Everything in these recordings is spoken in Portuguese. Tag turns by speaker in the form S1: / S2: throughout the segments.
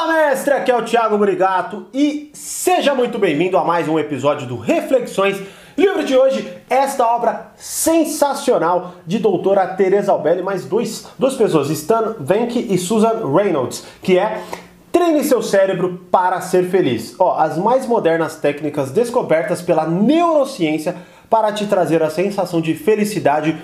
S1: Fala mestre, aqui é o Thiago Brigato e seja muito bem-vindo a mais um episódio do Reflexões. Livro de hoje, esta obra sensacional de doutora Teresa Albelli, mais dois, duas pessoas, Stan Venke e Susan Reynolds, que é Treine seu cérebro para ser feliz. Ó, as mais modernas técnicas descobertas pela neurociência para te trazer a sensação de felicidade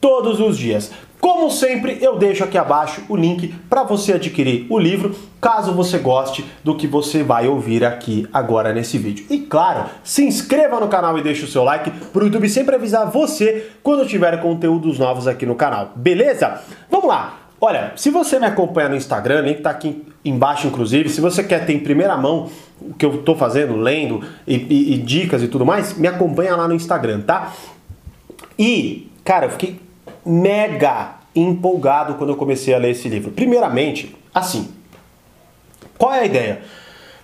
S1: todos os dias. Como sempre, eu deixo aqui abaixo o link para você adquirir o livro, caso você goste do que você vai ouvir aqui agora nesse vídeo. E claro, se inscreva no canal e deixe o seu like para o YouTube sempre avisar você quando tiver conteúdos novos aqui no canal. Beleza? Vamos lá! Olha, se você me acompanha no Instagram, link tá aqui embaixo inclusive, se você quer ter em primeira mão o que eu estou fazendo, lendo e, e, e dicas e tudo mais, me acompanha lá no Instagram, tá? E, cara, eu fiquei mega empolgado quando eu comecei a ler esse livro. Primeiramente, assim, qual é a ideia?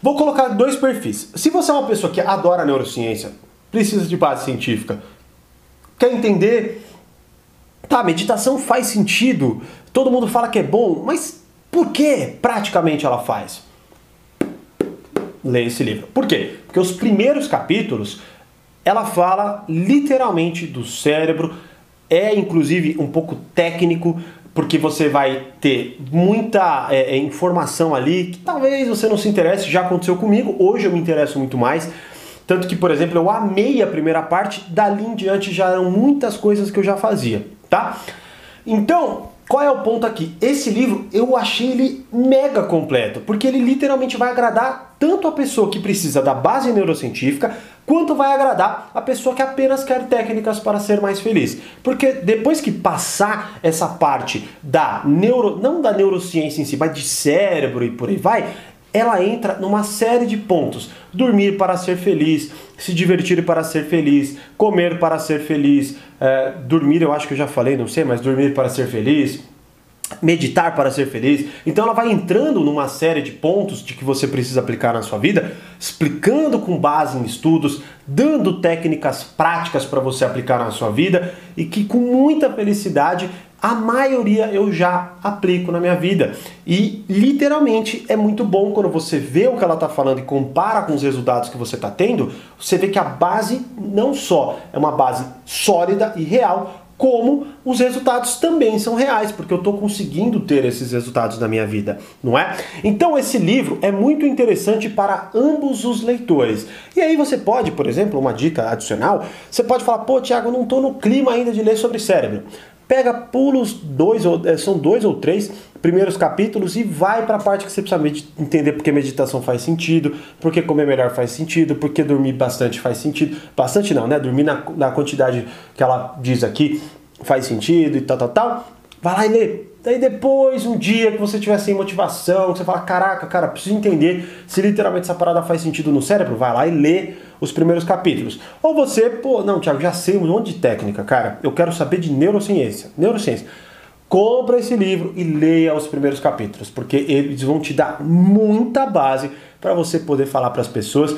S1: Vou colocar dois perfis. Se você é uma pessoa que adora neurociência, precisa de base científica, quer entender, tá, meditação faz sentido, todo mundo fala que é bom, mas por que praticamente ela faz? Leia esse livro. Por quê? Porque os primeiros capítulos ela fala literalmente do cérebro, é inclusive um pouco técnico, porque você vai ter muita é, é, informação ali que talvez você não se interesse, já aconteceu comigo, hoje eu me interesso muito mais. Tanto que, por exemplo, eu amei a primeira parte, dali em diante já eram muitas coisas que eu já fazia, tá? Então, qual é o ponto aqui? Esse livro eu achei ele mega completo, porque ele literalmente vai agradar tanto a pessoa que precisa da base neurocientífica, quanto vai agradar a pessoa que apenas quer técnicas para ser mais feliz. Porque depois que passar essa parte da neuro, não da neurociência em si, mas de cérebro e por aí vai, ela entra numa série de pontos. Dormir para ser feliz, se divertir para ser feliz, comer para ser feliz, é, dormir eu acho que eu já falei, não sei, mas dormir para ser feliz, meditar para ser feliz. Então ela vai entrando numa série de pontos de que você precisa aplicar na sua vida, explicando com base em estudos, dando técnicas práticas para você aplicar na sua vida e que com muita felicidade a maioria eu já aplico na minha vida. E literalmente é muito bom quando você vê o que ela está falando e compara com os resultados que você está tendo, você vê que a base não só é uma base sólida e real, como os resultados também são reais, porque eu estou conseguindo ter esses resultados na minha vida, não é? Então esse livro é muito interessante para ambos os leitores. E aí você pode, por exemplo, uma dica adicional, você pode falar, pô, Tiago, não estou no clima ainda de ler sobre cérebro. Pega, pula os dois, é, são dois ou três primeiros capítulos e vai para a parte que você precisa entender porque meditação faz sentido, porque comer melhor faz sentido, porque dormir bastante faz sentido. Bastante não, né? Dormir na, na quantidade que ela diz aqui faz sentido e tal, tal, tal. Vai lá e lê. Daí depois, um dia que você tiver sem motivação, que você fala, caraca, cara, preciso entender se literalmente essa parada faz sentido no cérebro, vai lá e lê os primeiros capítulos. Ou você, pô, não, Thiago, já sei um monte de técnica, cara, eu quero saber de neurociência. Neurociência. Compra esse livro e leia os primeiros capítulos, porque eles vão te dar muita base para você poder falar para as pessoas.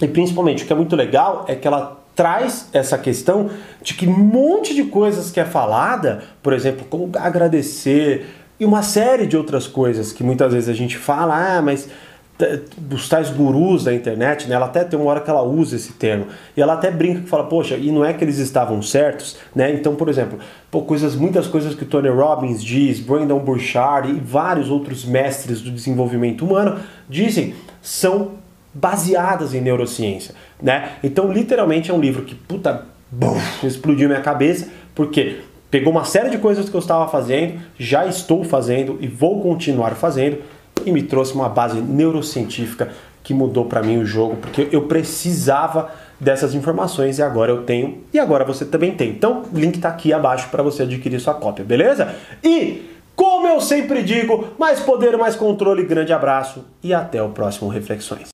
S1: E principalmente, o que é muito legal é que ela traz essa questão de que um monte de coisas que é falada, por exemplo, como agradecer e uma série de outras coisas que muitas vezes a gente fala, ah, mas os tais gurus da internet, né? Ela até tem uma hora que ela usa esse termo. E ela até brinca que fala, poxa, e não é que eles estavam certos, né? Então, por exemplo, pô, coisas, muitas coisas que Tony Robbins diz, Brandon Burchard e vários outros mestres do desenvolvimento humano dizem são baseadas em neurociência, né? Então, literalmente é um livro que, puta, explodiu minha cabeça, porque pegou uma série de coisas que eu estava fazendo, já estou fazendo e vou continuar fazendo e me trouxe uma base neurocientífica que mudou para mim o jogo, porque eu precisava dessas informações e agora eu tenho e agora você também tem. Então, o link está aqui abaixo para você adquirir sua cópia, beleza? E como eu sempre digo, mais poder, mais controle, grande abraço e até o próximo Reflexões.